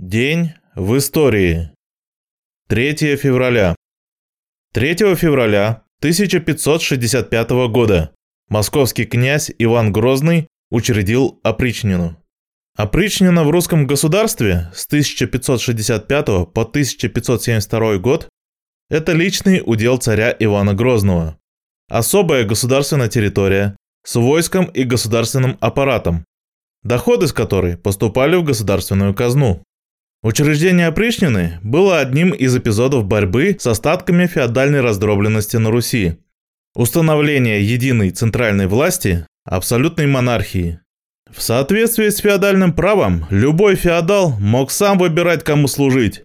День в истории. 3 февраля. 3 февраля 1565 года московский князь Иван Грозный учредил опричнину. Опричнина в русском государстве с 1565 по 1572 год – это личный удел царя Ивана Грозного. Особая государственная территория с войском и государственным аппаратом, доходы с которой поступали в государственную казну. Учреждение опричнины было одним из эпизодов борьбы с остатками феодальной раздробленности на Руси. Установление единой центральной власти, абсолютной монархии. В соответствии с феодальным правом, любой феодал мог сам выбирать, кому служить.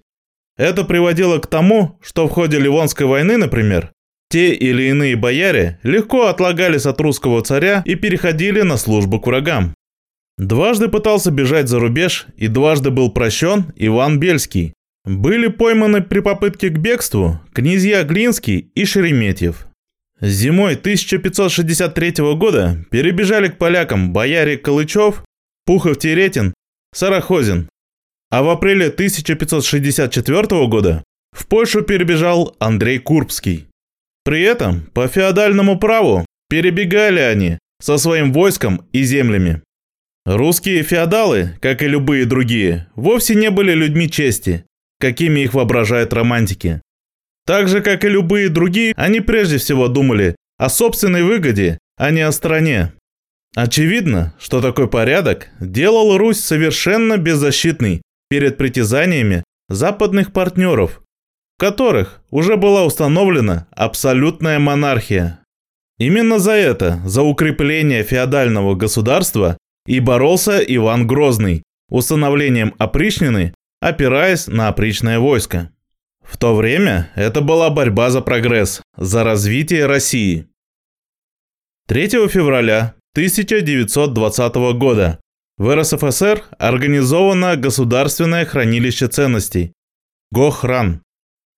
Это приводило к тому, что в ходе Ливонской войны, например, те или иные бояре легко отлагались от русского царя и переходили на службу к врагам. Дважды пытался бежать за рубеж и дважды был прощен Иван Бельский. Были пойманы при попытке к бегству князья Глинский и Шереметьев. Зимой 1563 года перебежали к полякам бояре Калычев, Пухов-Теретин, Сарахозин. А в апреле 1564 года в Польшу перебежал Андрей Курбский. При этом по феодальному праву перебегали они со своим войском и землями. Русские феодалы, как и любые другие, вовсе не были людьми чести, какими их воображают романтики. Так же, как и любые другие, они прежде всего думали о собственной выгоде, а не о стране. Очевидно, что такой порядок делал Русь совершенно беззащитной перед притязаниями западных партнеров, в которых уже была установлена абсолютная монархия. Именно за это, за укрепление феодального государства, и боролся Иван Грозный установлением опричнины, опираясь на опричное войско. В то время это была борьба за прогресс, за развитие России. 3 февраля 1920 года в РСФСР организовано Государственное хранилище ценностей – ГОХРАН.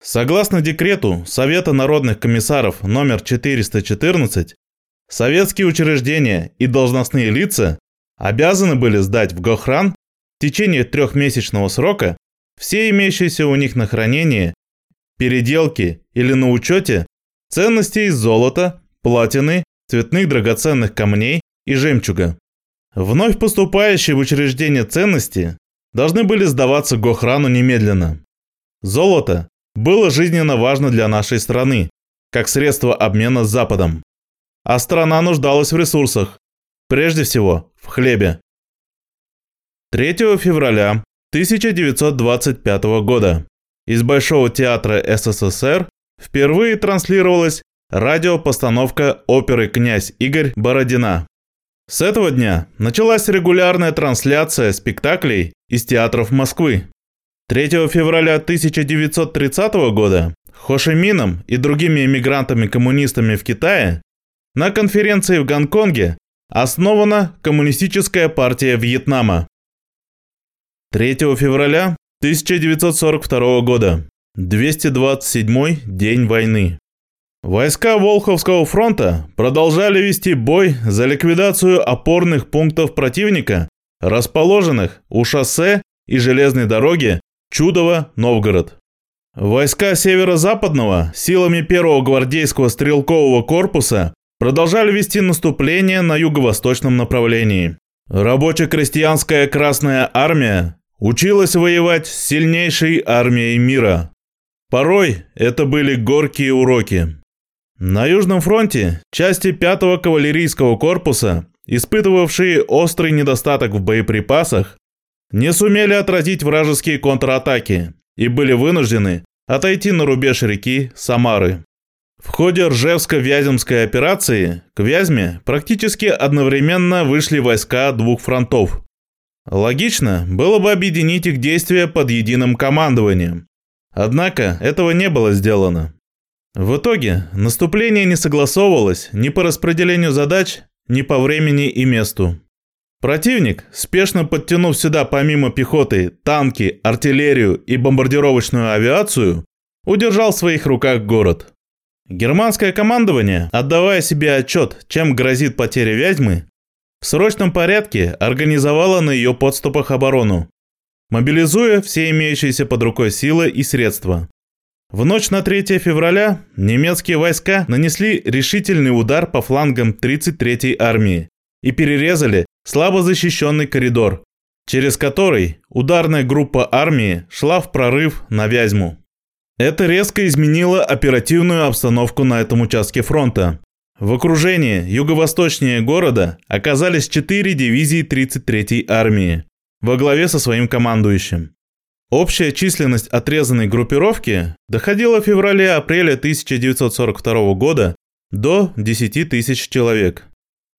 Согласно декрету Совета народных комиссаров номер 414, советские учреждения и должностные лица обязаны были сдать в Гохран в течение трехмесячного срока все имеющиеся у них на хранение, переделки или на учете ценности из золота, платины, цветных драгоценных камней и жемчуга. Вновь поступающие в учреждение ценности должны были сдаваться Гохрану немедленно. Золото было жизненно важно для нашей страны, как средство обмена с Западом. А страна нуждалась в ресурсах, прежде всего в хлебе. 3 февраля 1925 года из Большого театра СССР впервые транслировалась радиопостановка оперы «Князь Игорь Бородина». С этого дня началась регулярная трансляция спектаклей из театров Москвы. 3 февраля 1930 года Хошимином и другими эмигрантами-коммунистами в Китае на конференции в Гонконге Основана Коммунистическая партия Вьетнама. 3 февраля 1942 года. 227 день войны. Войска Волховского фронта продолжали вести бой за ликвидацию опорных пунктов противника, расположенных у шоссе и железной дороги Чудово-Новгород. Войска северо-западного силами первого гвардейского стрелкового корпуса продолжали вести наступление на юго-восточном направлении. Рабоче-крестьянская Красная Армия училась воевать с сильнейшей армией мира. Порой это были горькие уроки. На Южном фронте части 5-го кавалерийского корпуса, испытывавшие острый недостаток в боеприпасах, не сумели отразить вражеские контратаки и были вынуждены отойти на рубеж реки Самары. В ходе Ржевско-Вяземской операции к Вязьме практически одновременно вышли войска двух фронтов. Логично было бы объединить их действия под единым командованием. Однако этого не было сделано. В итоге наступление не согласовывалось ни по распределению задач, ни по времени и месту. Противник, спешно подтянув сюда помимо пехоты танки, артиллерию и бомбардировочную авиацию, удержал в своих руках город – Германское командование, отдавая себе отчет, чем грозит потеря Вязьмы, в срочном порядке организовало на ее подступах оборону. мобилизуя все имеющиеся под рукой силы и средства. В ночь на 3 февраля немецкие войска нанесли решительный удар по флангам 33-й армии и перерезали слабо защищенный коридор, через который ударная группа армии шла в прорыв на Вязьму. Это резко изменило оперативную обстановку на этом участке фронта. В окружении юго-восточнее города оказались 4 дивизии 33-й армии во главе со своим командующим. Общая численность отрезанной группировки доходила в феврале-апреле 1942 года до 10 тысяч человек.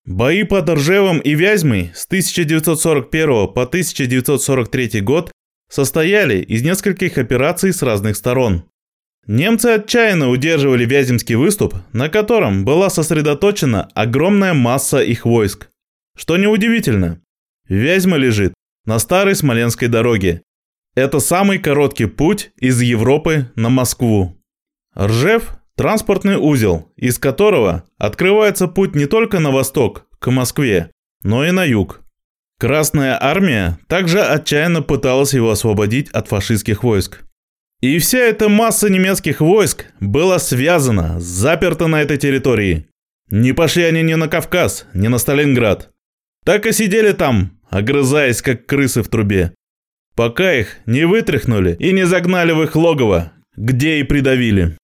Бои под Ржевом и Вязьмой с 1941 по 1943 год состояли из нескольких операций с разных сторон. Немцы отчаянно удерживали Вяземский выступ, на котором была сосредоточена огромная масса их войск. Что неудивительно, Вязьма лежит на старой Смоленской дороге. Это самый короткий путь из Европы на Москву. Ржев – транспортный узел, из которого открывается путь не только на восток, к Москве, но и на юг. Красная армия также отчаянно пыталась его освободить от фашистских войск. И вся эта масса немецких войск была связана, заперта на этой территории. Не пошли они ни на Кавказ, ни на Сталинград. Так и сидели там, огрызаясь, как крысы в трубе. Пока их не вытряхнули и не загнали в их логово, где и придавили.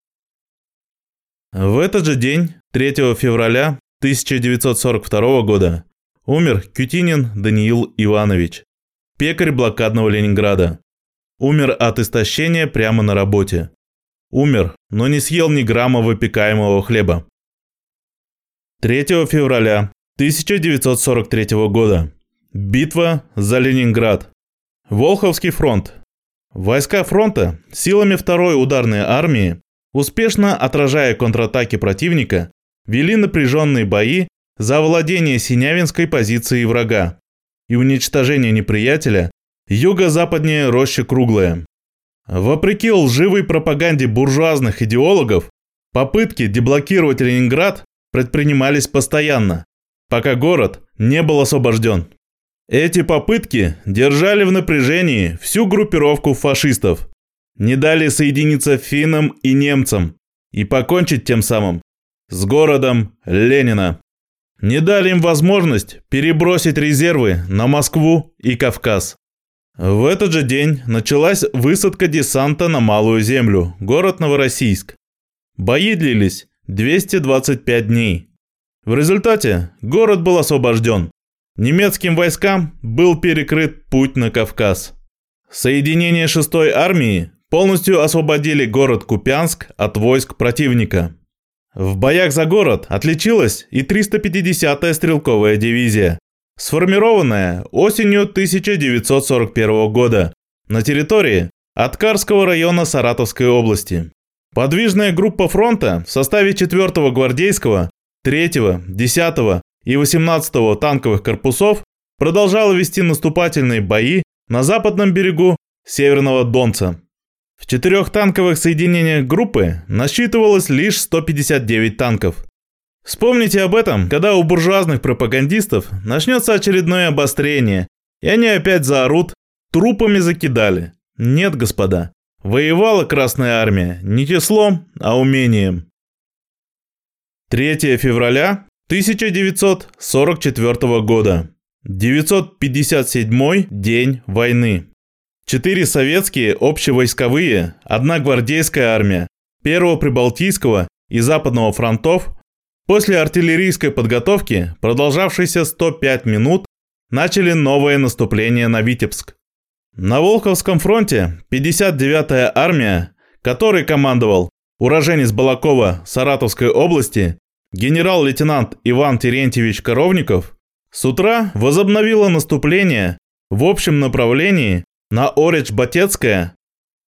В этот же день, 3 февраля 1942 года, умер Кютинин Даниил Иванович, пекарь блокадного Ленинграда. Умер от истощения прямо на работе. Умер, но не съел ни грамма выпекаемого хлеба. 3 февраля 1943 года. Битва за Ленинград. Волховский фронт. Войска фронта силами второй ударной армии, успешно отражая контратаки противника, вели напряженные бои за овладение Синявинской позицией врага и уничтожение неприятеля юго-западнее роща Круглая. Вопреки лживой пропаганде буржуазных идеологов, попытки деблокировать Ленинград предпринимались постоянно, пока город не был освобожден. Эти попытки держали в напряжении всю группировку фашистов, не дали соединиться финнам и немцам и покончить тем самым с городом Ленина. Не дали им возможность перебросить резервы на Москву и Кавказ. В этот же день началась высадка десанта на Малую Землю, город Новороссийск. Бои длились 225 дней. В результате город был освобожден. Немецким войскам был перекрыт путь на Кавказ. Соединения 6-й армии полностью освободили город Купянск от войск противника. В боях за город отличилась и 350-я стрелковая дивизия, сформированная осенью 1941 года на территории Аткарского района Саратовской области. Подвижная группа фронта в составе 4-го гвардейского, 3-го, 10-го и 18-го танковых корпусов продолжала вести наступательные бои на западном берегу Северного Донца. В четырех танковых соединениях группы насчитывалось лишь 159 танков. Вспомните об этом, когда у буржуазных пропагандистов начнется очередное обострение, и они опять заорут «трупами закидали». Нет, господа, воевала Красная Армия не числом, а умением. 3 февраля 1944 года. 957 день войны. Четыре советские общевойсковые, одна гвардейская армия, первого Прибалтийского и Западного фронтов После артиллерийской подготовки, продолжавшейся 105 минут, начали новое наступление на Витебск. На Волховском фронте 59-я армия, которой командовал уроженец Балакова Саратовской области, генерал-лейтенант Иван Терентьевич Коровников, с утра возобновила наступление в общем направлении на Орич-Батецкое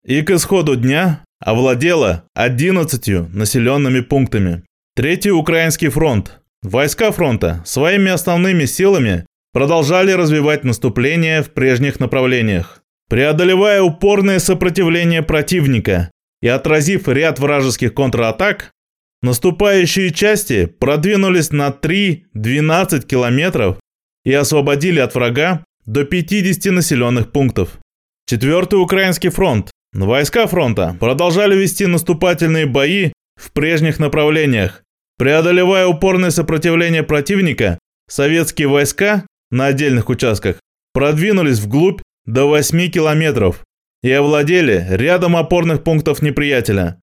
и к исходу дня овладела 11 населенными пунктами. Третий Украинский фронт. Войска фронта своими основными силами продолжали развивать наступление в прежних направлениях. Преодолевая упорное сопротивление противника и отразив ряд вражеских контратак, наступающие части продвинулись на 3-12 километров и освободили от врага до 50 населенных пунктов. Четвертый Украинский фронт. Войска фронта продолжали вести наступательные бои в прежних направлениях. Преодолевая упорное сопротивление противника, советские войска на отдельных участках продвинулись вглубь до 8 километров и овладели рядом опорных пунктов неприятеля.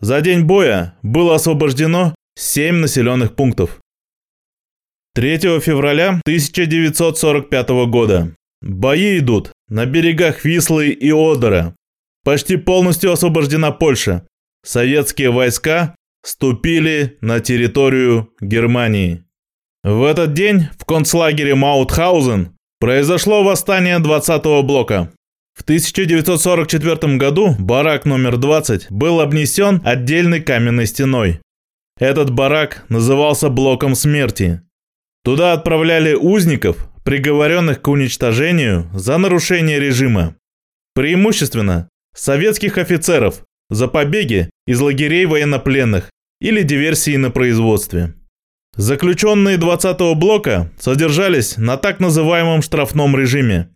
За день боя было освобождено 7 населенных пунктов. 3 февраля 1945 года. Бои идут на берегах Вислы и Одера. Почти полностью освобождена Польша. Советские войска ступили на территорию Германии. В этот день в концлагере Маутхаузен произошло восстание 20-го блока. В 1944 году барак номер 20 был обнесен отдельной каменной стеной. Этот барак назывался блоком смерти. Туда отправляли узников, приговоренных к уничтожению за нарушение режима. Преимущественно советских офицеров за побеги из лагерей военнопленных или диверсии на производстве. Заключенные 20-го блока содержались на так называемом штрафном режиме.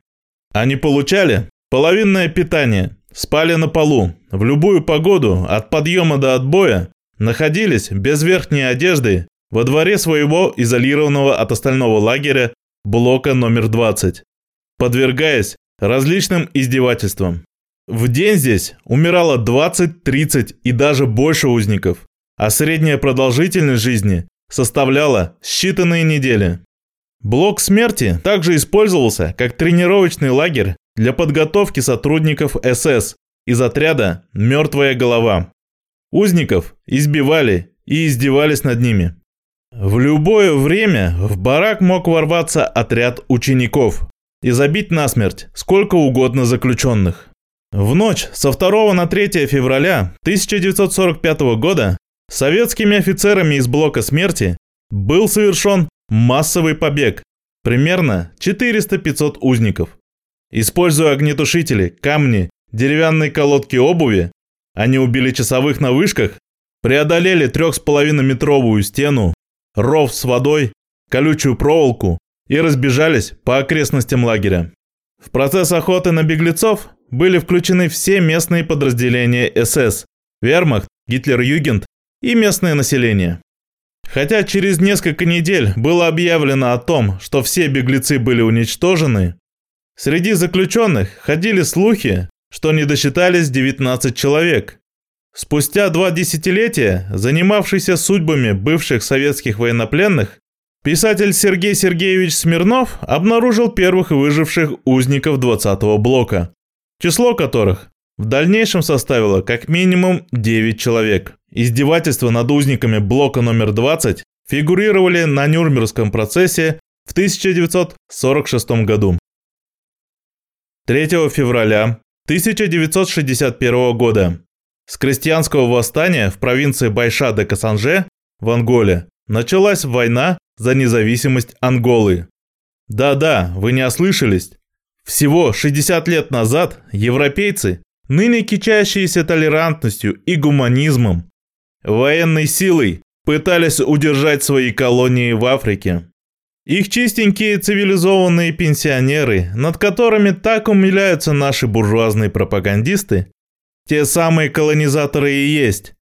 Они получали половинное питание, спали на полу, в любую погоду, от подъема до отбоя, находились без верхней одежды во дворе своего изолированного от остального лагеря блока номер 20, подвергаясь различным издевательствам. В день здесь умирало 20, 30 и даже больше узников, а средняя продолжительность жизни составляла считанные недели. Блок смерти также использовался как тренировочный лагерь для подготовки сотрудников СС из отряда «Мертвая голова». Узников избивали и издевались над ними. В любое время в барак мог ворваться отряд учеников и забить насмерть сколько угодно заключенных. В ночь со 2 на 3 февраля 1945 года советскими офицерами из блока смерти был совершен массовый побег, примерно 400-500 узников. Используя огнетушители, камни, деревянные колодки обуви, они убили часовых на вышках, преодолели 3,5-метровую стену ров с водой, колючую проволоку и разбежались по окрестностям лагеря. В процесс охоты на беглецов были включены все местные подразделения СС, Вермахт, Гитлер-Югент и местное население. Хотя через несколько недель было объявлено о том, что все беглецы были уничтожены, среди заключенных ходили слухи, что не досчитались 19 человек, Спустя два десятилетия, занимавшийся судьбами бывших советских военнопленных, писатель Сергей Сергеевич Смирнов обнаружил первых выживших узников 20-го блока, число которых в дальнейшем составило как минимум 9 человек. Издевательства над узниками блока номер 20 фигурировали на Нюрнбергском процессе в 1946 году. 3 февраля 1961 года с крестьянского восстания в провинции Байша-де-Касанже в Анголе началась война за независимость Анголы. Да-да, вы не ослышались. Всего 60 лет назад европейцы, ныне кичащиеся толерантностью и гуманизмом, военной силой пытались удержать свои колонии в Африке. Их чистенькие цивилизованные пенсионеры, над которыми так умиляются наши буржуазные пропагандисты, те самые колонизаторы и есть.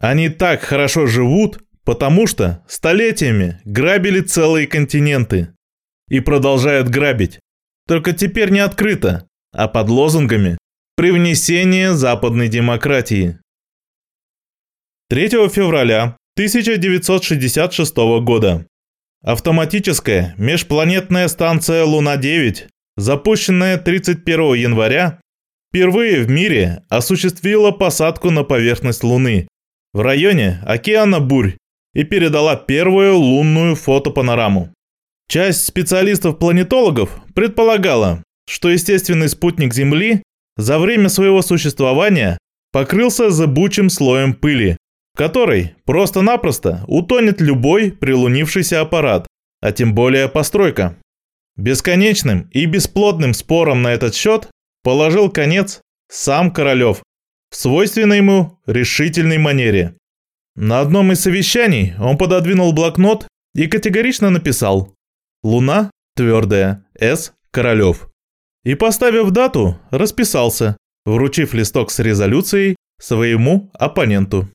Они так хорошо живут, потому что столетиями грабили целые континенты. И продолжают грабить. Только теперь не открыто, а под лозунгами «Привнесение западной демократии». 3 февраля 1966 года. Автоматическая межпланетная станция Луна-9, запущенная 31 января впервые в мире осуществила посадку на поверхность Луны в районе океана Бурь и передала первую лунную фотопанораму. Часть специалистов-планетологов предполагала, что естественный спутник Земли за время своего существования покрылся зыбучим слоем пыли, в которой просто-напросто утонет любой прилунившийся аппарат, а тем более постройка. Бесконечным и бесплодным спором на этот счет положил конец сам Королев в свойственной ему решительной манере. На одном из совещаний он пододвинул блокнот и категорично написал «Луна твердая, С. Королев». И поставив дату, расписался, вручив листок с резолюцией своему оппоненту.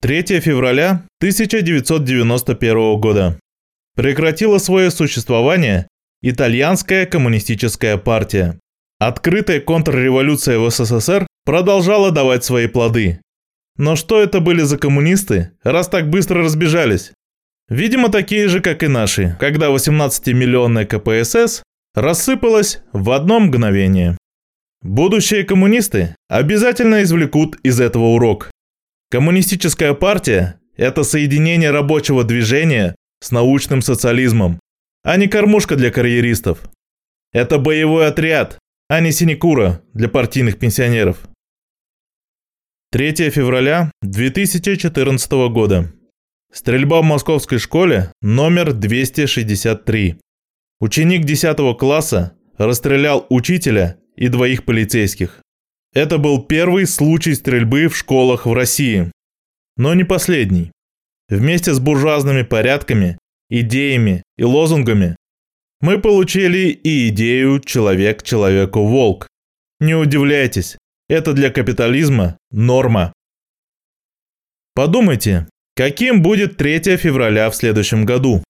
3 февраля 1991 года. Прекратила свое существование Итальянская коммунистическая партия. Открытая контрреволюция в СССР продолжала давать свои плоды. Но что это были за коммунисты, раз так быстро разбежались? Видимо, такие же, как и наши, когда 18-миллионная КПСС рассыпалась в одно мгновение. Будущие коммунисты обязательно извлекут из этого урок. Коммунистическая партия – это соединение рабочего движения с научным социализмом, а не кормушка для карьеристов. Это боевой отряд, а не синекура для партийных пенсионеров. 3 февраля 2014 года. Стрельба в московской школе номер 263. Ученик 10 класса расстрелял учителя и двоих полицейских. Это был первый случай стрельбы в школах в России. Но не последний. Вместе с буржуазными порядками, идеями и лозунгами мы получили и идею «человек человеку волк». Не удивляйтесь, это для капитализма норма. Подумайте, каким будет 3 февраля в следующем году?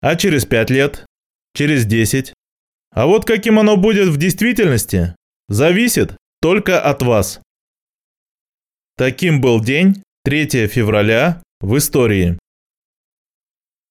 А через 5 лет? Через 10? А вот каким оно будет в действительности, зависит только от вас. Таким был день 3 февраля в истории.